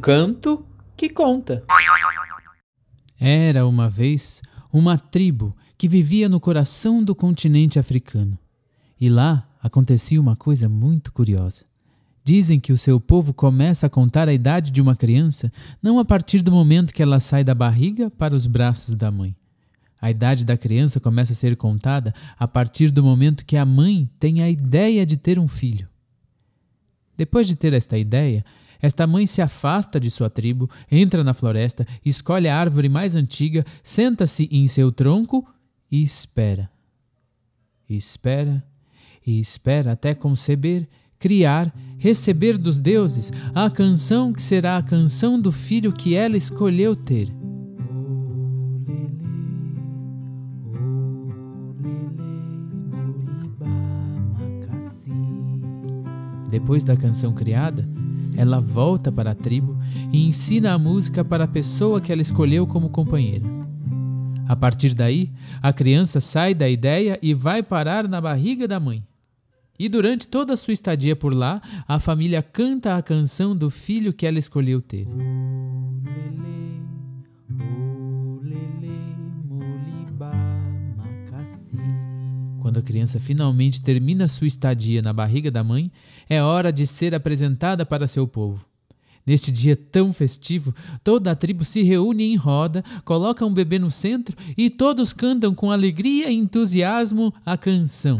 canto que conta. Era uma vez uma tribo que vivia no coração do continente africano. E lá acontecia uma coisa muito curiosa. Dizem que o seu povo começa a contar a idade de uma criança não a partir do momento que ela sai da barriga para os braços da mãe. A idade da criança começa a ser contada a partir do momento que a mãe tem a ideia de ter um filho. Depois de ter esta ideia, esta mãe se afasta de sua tribo, entra na floresta, escolhe a árvore mais antiga, senta-se em seu tronco e espera. Espera, e espera até conceber, criar, receber dos deuses a canção que será a canção do filho que ela escolheu ter. Depois da canção criada, ela volta para a tribo e ensina a música para a pessoa que ela escolheu como companheira. A partir daí, a criança sai da ideia e vai parar na barriga da mãe. E durante toda a sua estadia por lá, a família canta a canção do filho que ela escolheu ter. Quando a criança finalmente termina sua estadia na barriga da mãe, é hora de ser apresentada para seu povo. Neste dia tão festivo, toda a tribo se reúne em roda, coloca um bebê no centro e todos cantam com alegria e entusiasmo a canção.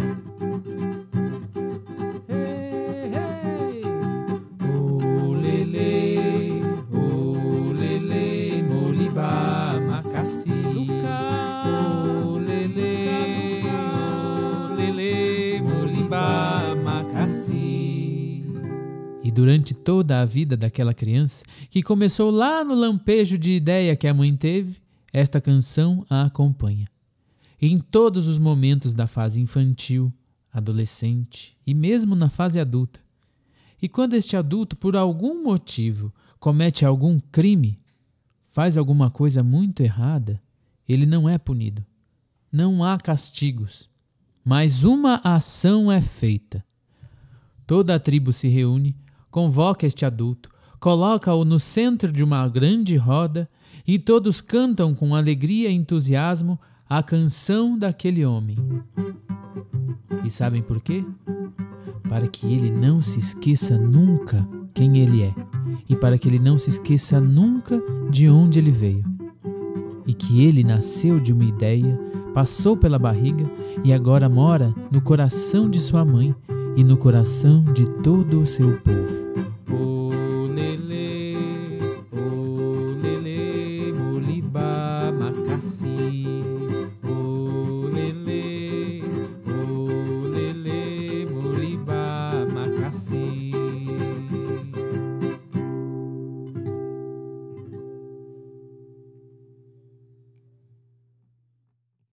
E durante toda a vida daquela criança, que começou lá no lampejo de ideia que a mãe teve, esta canção a acompanha. Em todos os momentos da fase infantil, adolescente e mesmo na fase adulta. E quando este adulto, por algum motivo, comete algum crime, faz alguma coisa muito errada, ele não é punido. Não há castigos. Mas uma ação é feita. Toda a tribo se reúne convoca este adulto, coloca-o no centro de uma grande roda e todos cantam com alegria e entusiasmo a canção daquele homem. E sabem por quê? Para que ele não se esqueça nunca quem ele é e para que ele não se esqueça nunca de onde ele veio. E que ele nasceu de uma ideia, passou pela barriga e agora mora no coração de sua mãe e no coração de todo o seu povo.